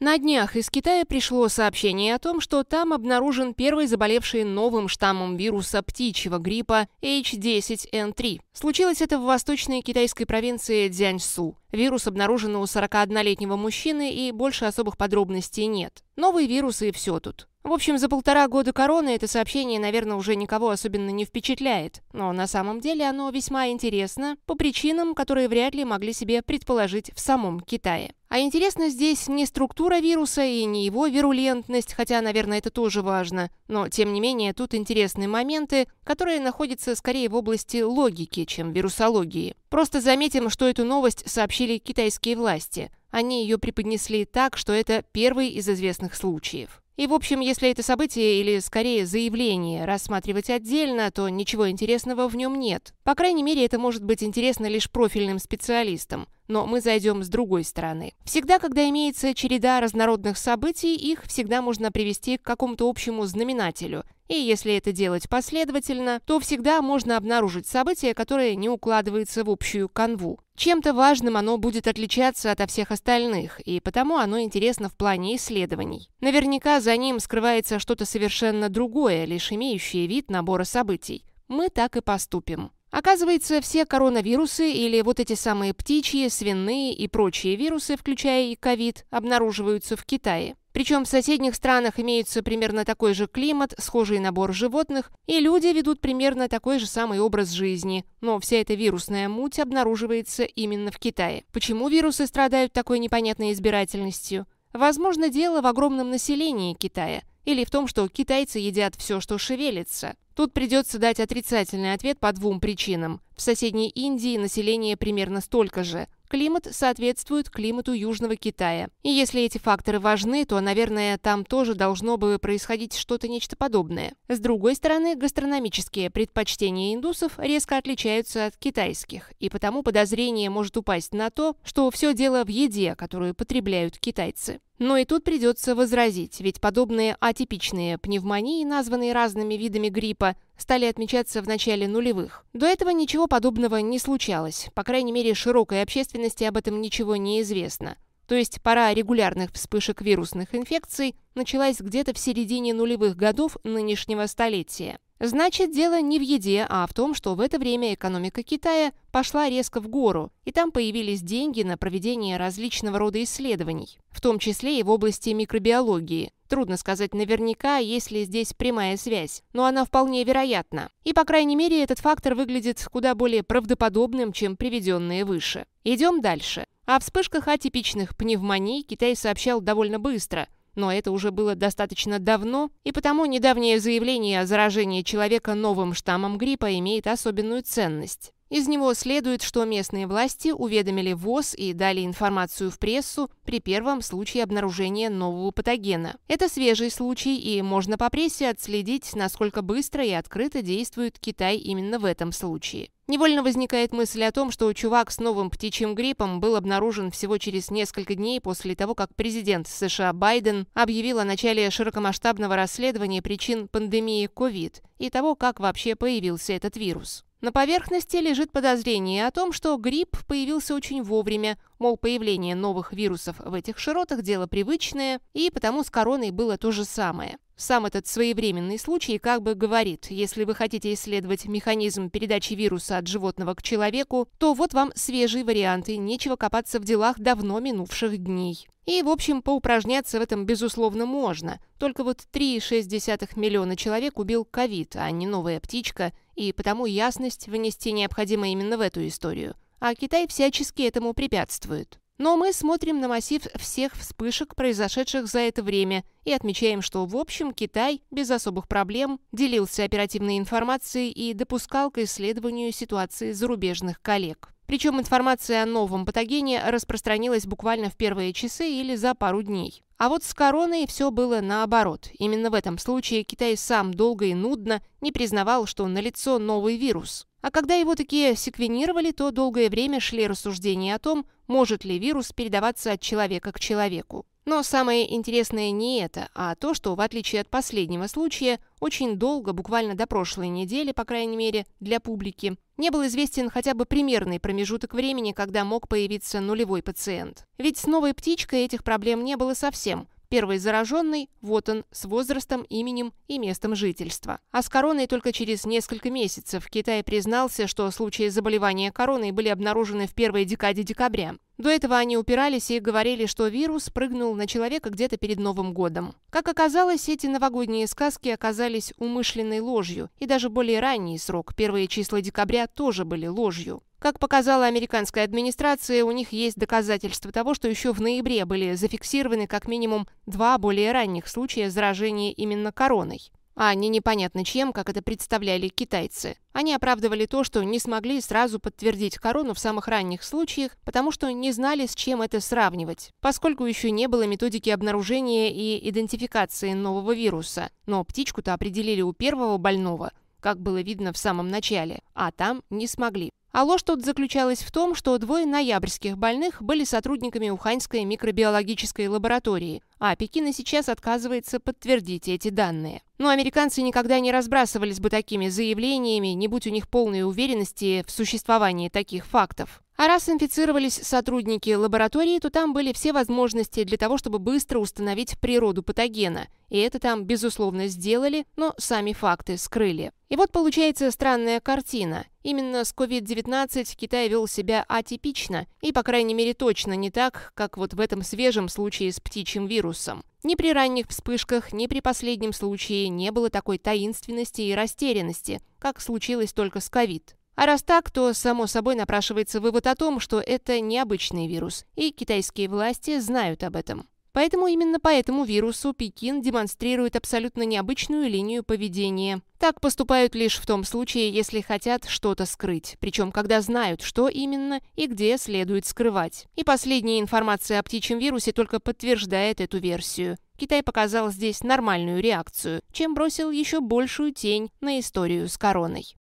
На днях из Китая пришло сообщение о том, что там обнаружен первый заболевший новым штаммом вируса птичьего гриппа H10N3. Случилось это в восточной китайской провинции Цзяньсу. Вирус обнаружен у 41-летнего мужчины и больше особых подробностей нет. Новые вирусы и все тут. В общем, за полтора года короны это сообщение, наверное, уже никого особенно не впечатляет. Но на самом деле оно весьма интересно по причинам, которые вряд ли могли себе предположить в самом Китае. А интересно здесь не структура вируса и не его вирулентность, хотя, наверное, это тоже важно. Но, тем не менее, тут интересные моменты, которые находятся скорее в области логики, чем вирусологии. Просто заметим, что эту новость сообщили китайские власти. Они ее преподнесли так, что это первый из известных случаев. И, в общем, если это событие или, скорее, заявление рассматривать отдельно, то ничего интересного в нем нет. По крайней мере, это может быть интересно лишь профильным специалистам. Но мы зайдем с другой стороны. Всегда, когда имеется череда разнородных событий, их всегда можно привести к какому-то общему знаменателю. И если это делать последовательно, то всегда можно обнаружить событие, которое не укладывается в общую канву. Чем-то важным оно будет отличаться от всех остальных, и потому оно интересно в плане исследований. Наверняка за ним скрывается что-то совершенно другое, лишь имеющее вид набора событий. Мы так и поступим. Оказывается, все коронавирусы или вот эти самые птичьи, свиные и прочие вирусы, включая и ковид, обнаруживаются в Китае. Причем в соседних странах имеется примерно такой же климат, схожий набор животных, и люди ведут примерно такой же самый образ жизни. Но вся эта вирусная муть обнаруживается именно в Китае. Почему вирусы страдают такой непонятной избирательностью? Возможно, дело в огромном населении Китая или в том, что китайцы едят все, что шевелится. Тут придется дать отрицательный ответ по двум причинам. В соседней Индии население примерно столько же. Климат соответствует климату Южного Китая. И если эти факторы важны, то, наверное, там тоже должно бы происходить что-то нечто подобное. С другой стороны, гастрономические предпочтения индусов резко отличаются от китайских, и потому подозрение может упасть на то, что все дело в еде, которую потребляют китайцы. Но и тут придется возразить, ведь подобные атипичные пневмонии, названные разными видами гриппа, стали отмечаться в начале нулевых. До этого ничего подобного не случалось, по крайней мере широкой общественности об этом ничего не известно. То есть пора регулярных вспышек вирусных инфекций началась где-то в середине нулевых годов нынешнего столетия. Значит, дело не в еде, а в том, что в это время экономика Китая пошла резко в гору, и там появились деньги на проведение различного рода исследований, в том числе и в области микробиологии. Трудно сказать наверняка, есть ли здесь прямая связь, но она вполне вероятна. И, по крайней мере, этот фактор выглядит куда более правдоподобным, чем приведенные выше. Идем дальше. О вспышках атипичных пневмоний Китай сообщал довольно быстро – но это уже было достаточно давно, и потому недавнее заявление о заражении человека новым штаммом гриппа имеет особенную ценность. Из него следует, что местные власти уведомили ВОЗ и дали информацию в прессу при первом случае обнаружения нового патогена. Это свежий случай, и можно по прессе отследить, насколько быстро и открыто действует Китай именно в этом случае. Невольно возникает мысль о том, что чувак с новым птичьим гриппом был обнаружен всего через несколько дней после того, как президент США Байден объявил о начале широкомасштабного расследования причин пандемии COVID и того, как вообще появился этот вирус. На поверхности лежит подозрение о том, что грипп появился очень вовремя, мол, появление новых вирусов в этих широтах – дело привычное, и потому с короной было то же самое. Сам этот своевременный случай как бы говорит, если вы хотите исследовать механизм передачи вируса от животного к человеку, то вот вам свежие варианты, нечего копаться в делах давно минувших дней. И, в общем, поупражняться в этом, безусловно, можно. Только вот 3,6 миллиона человек убил ковид, а не новая птичка, и потому ясность внести необходимо именно в эту историю. А Китай всячески этому препятствует. Но мы смотрим на массив всех вспышек, произошедших за это время, и отмечаем, что в общем Китай без особых проблем делился оперативной информацией и допускал к исследованию ситуации зарубежных коллег. Причем информация о новом патогене распространилась буквально в первые часы или за пару дней. А вот с короной все было наоборот. Именно в этом случае Китай сам долго и нудно не признавал, что налицо новый вирус. А когда его такие секвенировали, то долгое время шли рассуждения о том, может ли вирус передаваться от человека к человеку. Но самое интересное не это, а то, что, в отличие от последнего случая, очень долго, буквально до прошлой недели, по крайней мере, для публики, не был известен хотя бы примерный промежуток времени, когда мог появиться нулевой пациент. Ведь с новой птичкой этих проблем не было совсем – Первый зараженный, вот он, с возрастом, именем и местом жительства. А с короной только через несколько месяцев Китай признался, что случаи заболевания короной были обнаружены в первой декаде декабря. До этого они упирались и говорили, что вирус прыгнул на человека где-то перед Новым годом. Как оказалось, эти новогодние сказки оказались умышленной ложью, и даже более ранний срок, первые числа декабря, тоже были ложью. Как показала американская администрация, у них есть доказательства того, что еще в ноябре были зафиксированы как минимум два более ранних случая заражения именно короной а не непонятно чем, как это представляли китайцы. Они оправдывали то, что не смогли сразу подтвердить корону в самых ранних случаях, потому что не знали, с чем это сравнивать, поскольку еще не было методики обнаружения и идентификации нового вируса. Но птичку-то определили у первого больного, как было видно в самом начале, а там не смогли. А ложь тут заключалась в том, что двое ноябрьских больных были сотрудниками Уханьской микробиологической лаборатории, а Пекин сейчас отказывается подтвердить эти данные. Но американцы никогда не разбрасывались бы такими заявлениями, не будь у них полной уверенности в существовании таких фактов. А раз инфицировались сотрудники лаборатории, то там были все возможности для того, чтобы быстро установить природу патогена. И это там, безусловно, сделали, но сами факты скрыли. И вот получается странная картина. Именно с COVID-19 Китай вел себя атипично, и, по крайней мере, точно не так, как вот в этом свежем случае с птичьим вирусом. Ни при ранних вспышках, ни при последнем случае не было такой таинственности и растерянности, как случилось только с ковид. А раз так, то, само собой, напрашивается вывод о том, что это необычный вирус, и китайские власти знают об этом. Поэтому именно по этому вирусу Пекин демонстрирует абсолютно необычную линию поведения. Так поступают лишь в том случае, если хотят что-то скрыть, причем когда знают, что именно и где следует скрывать. И последняя информация о птичьем вирусе только подтверждает эту версию. Китай показал здесь нормальную реакцию, чем бросил еще большую тень на историю с короной.